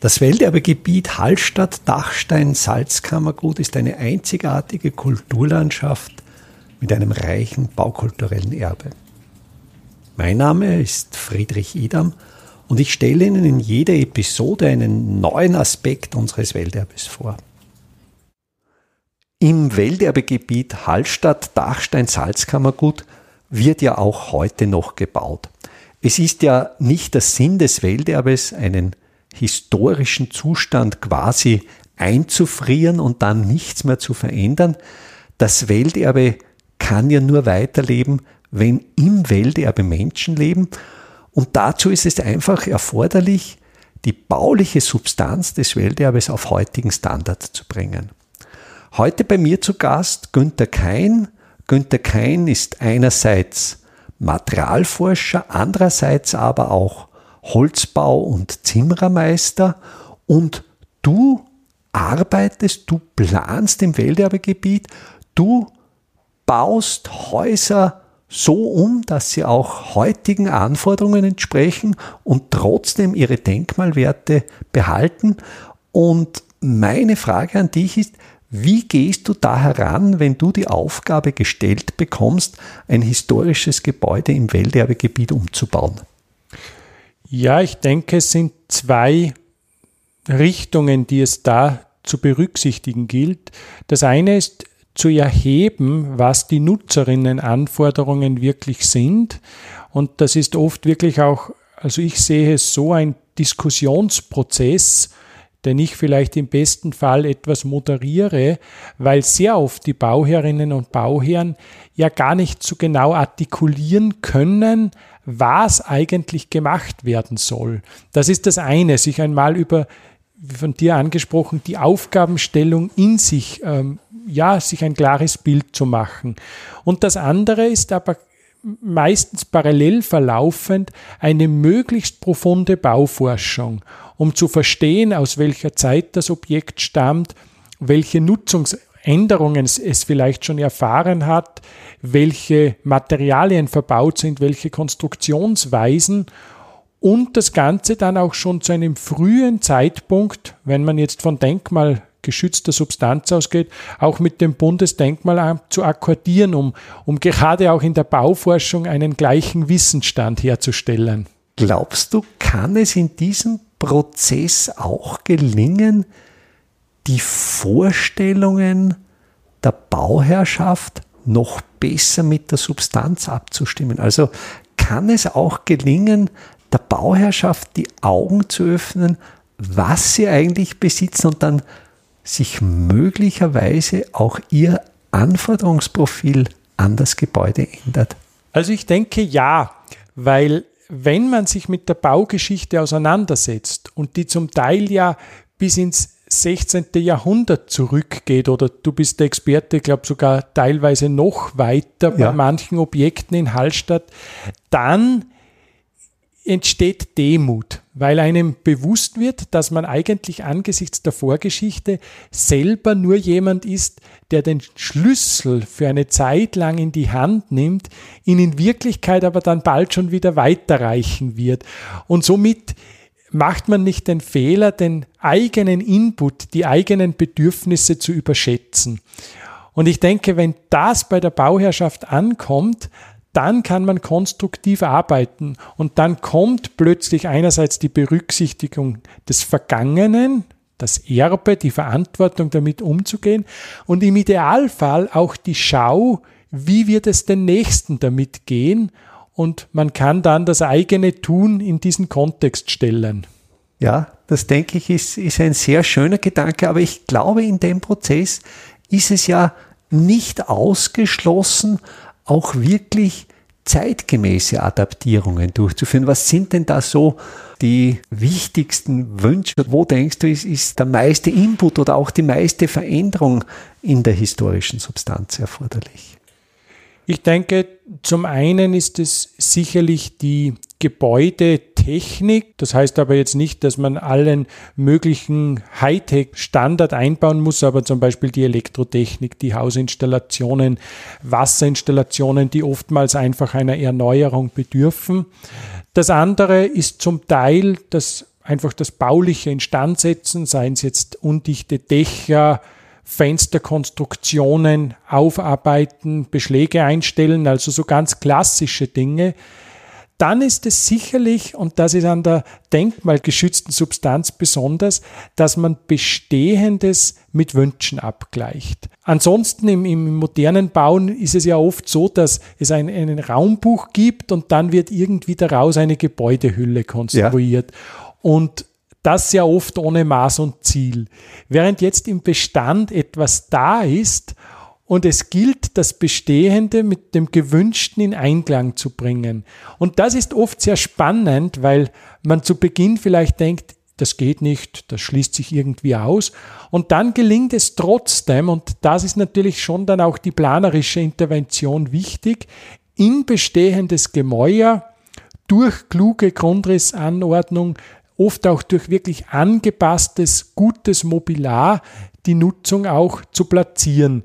Das Welterbegebiet Hallstatt-Dachstein-Salzkammergut ist eine einzigartige Kulturlandschaft mit einem reichen baukulturellen Erbe. Mein Name ist Friedrich Idam und ich stelle Ihnen in jeder Episode einen neuen Aspekt unseres Welterbes vor. Im Welterbegebiet Hallstatt-Dachstein-Salzkammergut wird ja auch heute noch gebaut. Es ist ja nicht der Sinn des Welterbes, einen historischen Zustand quasi einzufrieren und dann nichts mehr zu verändern. Das Welterbe kann ja nur weiterleben, wenn im Welterbe Menschen leben. Und dazu ist es einfach erforderlich, die bauliche Substanz des Welterbes auf heutigen Standard zu bringen. Heute bei mir zu Gast Günter Kein. Günter Kein ist einerseits Materialforscher, andererseits aber auch Holzbau- und Zimmerermeister und du arbeitest, du planst im Welterbegebiet, du baust Häuser so um, dass sie auch heutigen Anforderungen entsprechen und trotzdem ihre Denkmalwerte behalten. Und meine Frage an dich ist, wie gehst du da heran, wenn du die Aufgabe gestellt bekommst, ein historisches Gebäude im Welterbegebiet umzubauen? Ja, ich denke, es sind zwei Richtungen, die es da zu berücksichtigen gilt. Das eine ist zu erheben, was die Nutzerinnenanforderungen wirklich sind. Und das ist oft wirklich auch, also ich sehe es so, ein Diskussionsprozess, den ich vielleicht im besten Fall etwas moderiere, weil sehr oft die Bauherrinnen und Bauherren ja gar nicht so genau artikulieren können, was eigentlich gemacht werden soll. Das ist das eine, sich einmal über, wie von dir angesprochen, die Aufgabenstellung in sich, ähm, ja, sich ein klares Bild zu machen. Und das andere ist aber meistens parallel verlaufend eine möglichst profunde Bauforschung, um zu verstehen, aus welcher Zeit das Objekt stammt, welche Nutzungs Änderungen es vielleicht schon erfahren hat, welche Materialien verbaut sind, welche Konstruktionsweisen und das Ganze dann auch schon zu einem frühen Zeitpunkt, wenn man jetzt von denkmalgeschützter Substanz ausgeht, auch mit dem Bundesdenkmalamt zu akkordieren, um, um gerade auch in der Bauforschung einen gleichen Wissensstand herzustellen. Glaubst du, kann es in diesem Prozess auch gelingen, die Vorstellungen der Bauherrschaft noch besser mit der Substanz abzustimmen. Also kann es auch gelingen, der Bauherrschaft die Augen zu öffnen, was sie eigentlich besitzen und dann sich möglicherweise auch ihr Anforderungsprofil an das Gebäude ändert? Also ich denke ja, weil wenn man sich mit der Baugeschichte auseinandersetzt und die zum Teil ja bis ins 16. Jahrhundert zurückgeht oder du bist der Experte, ich glaube sogar teilweise noch weiter bei manchen Objekten in Hallstatt, dann entsteht Demut, weil einem bewusst wird, dass man eigentlich angesichts der Vorgeschichte selber nur jemand ist, der den Schlüssel für eine Zeit lang in die Hand nimmt, ihn in Wirklichkeit aber dann bald schon wieder weiterreichen wird. Und somit macht man nicht den Fehler, den eigenen Input, die eigenen Bedürfnisse zu überschätzen. Und ich denke, wenn das bei der Bauherrschaft ankommt, dann kann man konstruktiv arbeiten und dann kommt plötzlich einerseits die Berücksichtigung des Vergangenen, das Erbe, die Verantwortung damit umzugehen und im Idealfall auch die Schau, wie wird es den Nächsten damit gehen und man kann dann das eigene Tun in diesen Kontext stellen. Ja, das denke ich ist, ist ein sehr schöner Gedanke, aber ich glaube, in dem Prozess ist es ja nicht ausgeschlossen, auch wirklich zeitgemäße Adaptierungen durchzuführen. Was sind denn da so die wichtigsten Wünsche? Wo denkst du, ist, ist der meiste Input oder auch die meiste Veränderung in der historischen Substanz erforderlich? Ich denke, zum einen ist es sicherlich die Gebäudetechnik. Das heißt aber jetzt nicht, dass man allen möglichen Hightech-Standard einbauen muss, aber zum Beispiel die Elektrotechnik, die Hausinstallationen, Wasserinstallationen, die oftmals einfach einer Erneuerung bedürfen. Das andere ist zum Teil das einfach das bauliche Instandsetzen, seien es jetzt undichte Dächer, Fensterkonstruktionen aufarbeiten, Beschläge einstellen, also so ganz klassische Dinge, dann ist es sicherlich, und das ist an der denkmalgeschützten Substanz besonders, dass man Bestehendes mit Wünschen abgleicht. Ansonsten im, im modernen Bauen ist es ja oft so, dass es ein, einen Raumbuch gibt und dann wird irgendwie daraus eine Gebäudehülle konstruiert. Ja. Und das ja oft ohne Maß und Ziel. Während jetzt im Bestand etwas da ist und es gilt, das Bestehende mit dem Gewünschten in Einklang zu bringen. Und das ist oft sehr spannend, weil man zu Beginn vielleicht denkt, das geht nicht, das schließt sich irgendwie aus. Und dann gelingt es trotzdem, und das ist natürlich schon dann auch die planerische Intervention wichtig, in bestehendes Gemäuer durch kluge Grundrissanordnung, oft auch durch wirklich angepasstes, gutes Mobiliar die Nutzung auch zu platzieren.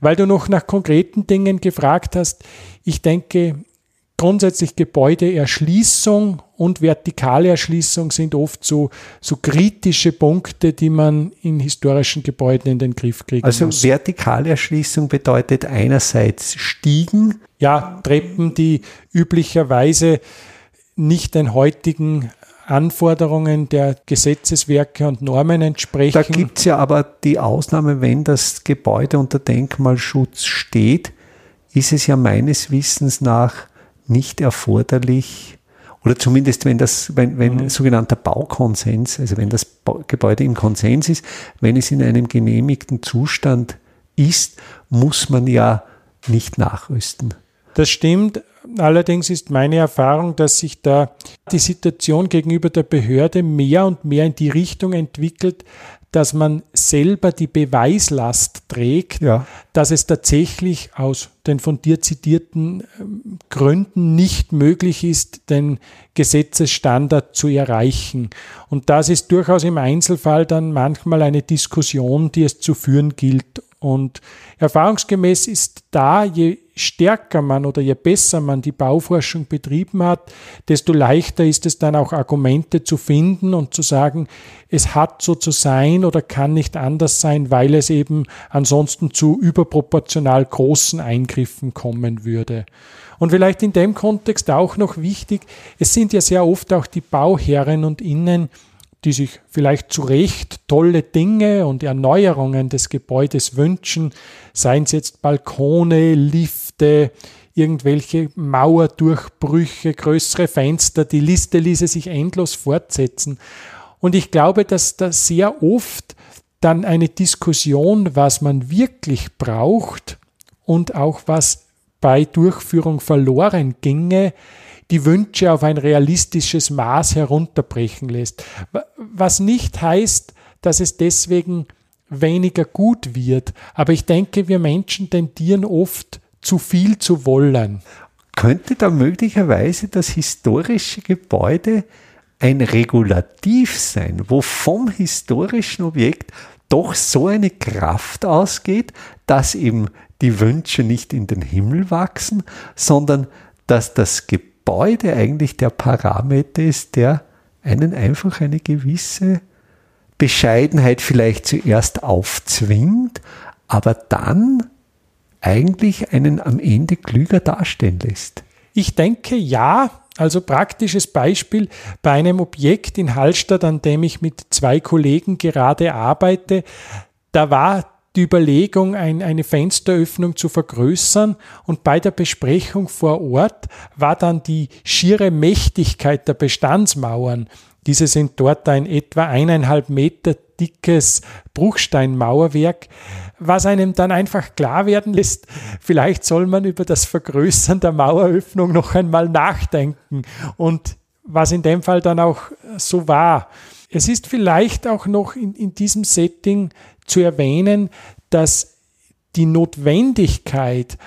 Weil du noch nach konkreten Dingen gefragt hast, ich denke, grundsätzlich Gebäudeerschließung und vertikale Erschließung sind oft so, so kritische Punkte, die man in historischen Gebäuden in den Griff kriegen also muss. Also vertikale Erschließung bedeutet einerseits Stiegen. Ja, Treppen, die üblicherweise nicht den heutigen Anforderungen der Gesetzeswerke und Normen entsprechen. Da gibt es ja aber die Ausnahme, wenn das Gebäude unter Denkmalschutz steht, ist es ja meines Wissens nach nicht erforderlich, oder zumindest wenn das, wenn, wenn mhm. sogenannter Baukonsens, also wenn das Gebäude im Konsens ist, wenn es in einem genehmigten Zustand ist, muss man ja nicht nachrüsten. Das stimmt, Allerdings ist meine Erfahrung, dass sich da die Situation gegenüber der Behörde mehr und mehr in die Richtung entwickelt, dass man selber die Beweislast trägt, ja. dass es tatsächlich aus den von dir zitierten ähm, Gründen nicht möglich ist, den Gesetzesstandard zu erreichen. Und das ist durchaus im Einzelfall dann manchmal eine Diskussion, die es zu führen gilt. Und erfahrungsgemäß ist da, je stärker man oder je besser man die Bauforschung betrieben hat, desto leichter ist es dann auch Argumente zu finden und zu sagen, es hat so zu sein oder kann nicht anders sein, weil es eben ansonsten zu überproportional großen Eingriffen kommen würde. Und vielleicht in dem Kontext auch noch wichtig, es sind ja sehr oft auch die Bauherren und Innen, die sich vielleicht zu Recht tolle Dinge und Erneuerungen des Gebäudes wünschen, seien es jetzt Balkone, Lifte, irgendwelche Mauerdurchbrüche, größere Fenster, die Liste ließe sich endlos fortsetzen. Und ich glaube, dass da sehr oft dann eine Diskussion, was man wirklich braucht und auch was bei Durchführung verloren ginge, die Wünsche auf ein realistisches Maß herunterbrechen lässt. Was nicht heißt, dass es deswegen weniger gut wird. Aber ich denke, wir Menschen tendieren oft zu viel zu wollen. Könnte da möglicherweise das historische Gebäude ein Regulativ sein, wo vom historischen Objekt doch so eine Kraft ausgeht, dass eben die Wünsche nicht in den Himmel wachsen, sondern dass das Gebäude eigentlich der Parameter ist, der einen einfach eine gewisse Bescheidenheit vielleicht zuerst aufzwingt, aber dann eigentlich einen am Ende klüger dastehen lässt? Ich denke ja. Also praktisches Beispiel bei einem Objekt in Hallstatt, an dem ich mit zwei Kollegen gerade arbeite, da war die Überlegung, ein, eine Fensteröffnung zu vergrößern und bei der Besprechung vor Ort war dann die schiere Mächtigkeit der Bestandsmauern diese sind dort ein etwa eineinhalb Meter dickes Bruchsteinmauerwerk, was einem dann einfach klar werden lässt, vielleicht soll man über das Vergrößern der Maueröffnung noch einmal nachdenken und was in dem Fall dann auch so war. Es ist vielleicht auch noch in, in diesem Setting zu erwähnen, dass die Notwendigkeit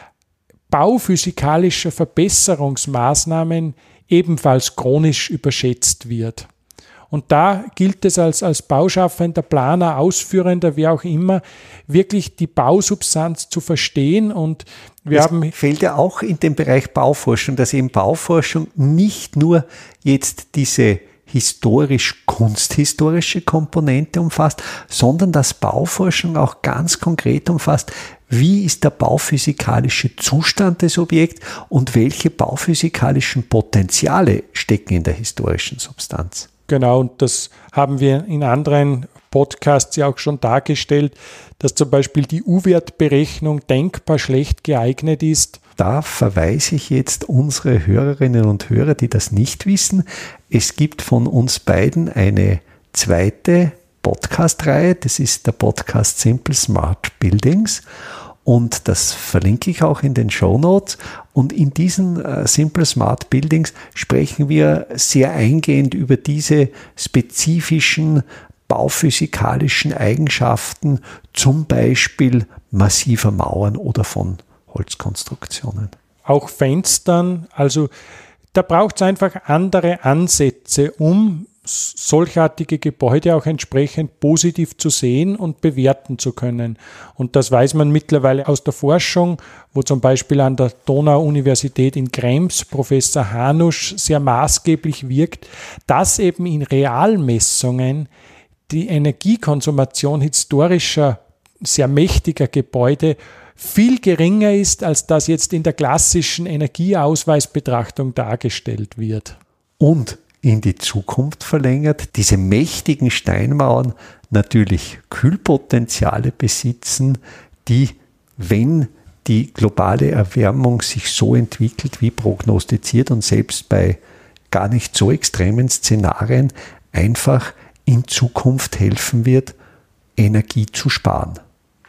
bauphysikalischer Verbesserungsmaßnahmen ebenfalls chronisch überschätzt wird. Und da gilt es als, als Bauschaffender, Planer, Ausführender, wie auch immer, wirklich die Bausubstanz zu verstehen. Und wir das haben. Fehlt ja auch in dem Bereich Bauforschung, dass eben Bauforschung nicht nur jetzt diese historisch-kunsthistorische Komponente umfasst, sondern dass Bauforschung auch ganz konkret umfasst, wie ist der bauphysikalische Zustand des Objekts und welche bauphysikalischen Potenziale stecken in der historischen Substanz. Genau, und das haben wir in anderen Podcasts ja auch schon dargestellt, dass zum Beispiel die U-Wertberechnung denkbar schlecht geeignet ist. Da verweise ich jetzt unsere Hörerinnen und Hörer, die das nicht wissen. Es gibt von uns beiden eine zweite Podcast-Reihe. Das ist der Podcast Simple Smart Buildings. Und das verlinke ich auch in den Show Notes. Und in diesen äh, Simple Smart Buildings sprechen wir sehr eingehend über diese spezifischen bauphysikalischen Eigenschaften, zum Beispiel massiver Mauern oder von Holzkonstruktionen. Auch Fenstern, also da braucht es einfach andere Ansätze, um solchartige Gebäude auch entsprechend positiv zu sehen und bewerten zu können. Und das weiß man mittlerweile aus der Forschung, wo zum Beispiel an der Donau-Universität in Krems Professor Hanusch sehr maßgeblich wirkt, dass eben in Realmessungen die Energiekonsumation historischer, sehr mächtiger Gebäude viel geringer ist, als das jetzt in der klassischen Energieausweisbetrachtung dargestellt wird. Und in die Zukunft verlängert, diese mächtigen Steinmauern natürlich Kühlpotenziale besitzen, die, wenn die globale Erwärmung sich so entwickelt wie prognostiziert und selbst bei gar nicht so extremen Szenarien einfach in Zukunft helfen wird, Energie zu sparen.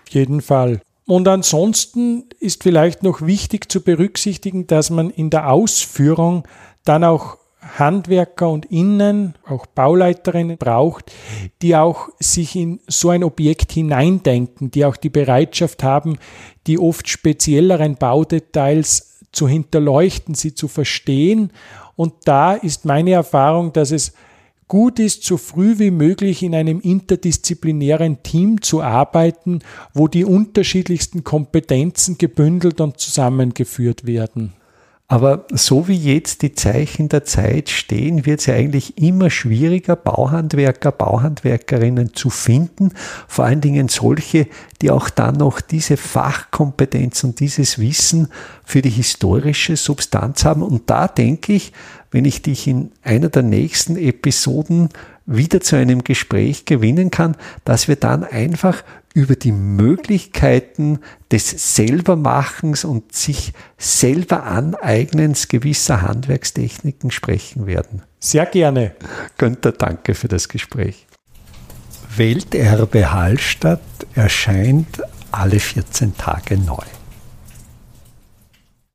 Auf jeden Fall. Und ansonsten ist vielleicht noch wichtig zu berücksichtigen, dass man in der Ausführung dann auch Handwerker und Innen, auch Bauleiterinnen braucht, die auch sich in so ein Objekt hineindenken, die auch die Bereitschaft haben, die oft spezielleren Baudetails zu hinterleuchten, sie zu verstehen. Und da ist meine Erfahrung, dass es gut ist, so früh wie möglich in einem interdisziplinären Team zu arbeiten, wo die unterschiedlichsten Kompetenzen gebündelt und zusammengeführt werden. Aber so wie jetzt die Zeichen der Zeit stehen, wird es ja eigentlich immer schwieriger, Bauhandwerker, Bauhandwerkerinnen zu finden. Vor allen Dingen solche, die auch dann noch diese Fachkompetenz und dieses Wissen für die historische Substanz haben. Und da denke ich, wenn ich dich in einer der nächsten Episoden wieder zu einem Gespräch gewinnen kann, dass wir dann einfach über die Möglichkeiten des Selbermachens und sich selber Aneignens gewisser Handwerkstechniken sprechen werden. Sehr gerne. Günther, danke für das Gespräch. Welterbe Hallstatt erscheint alle 14 Tage neu.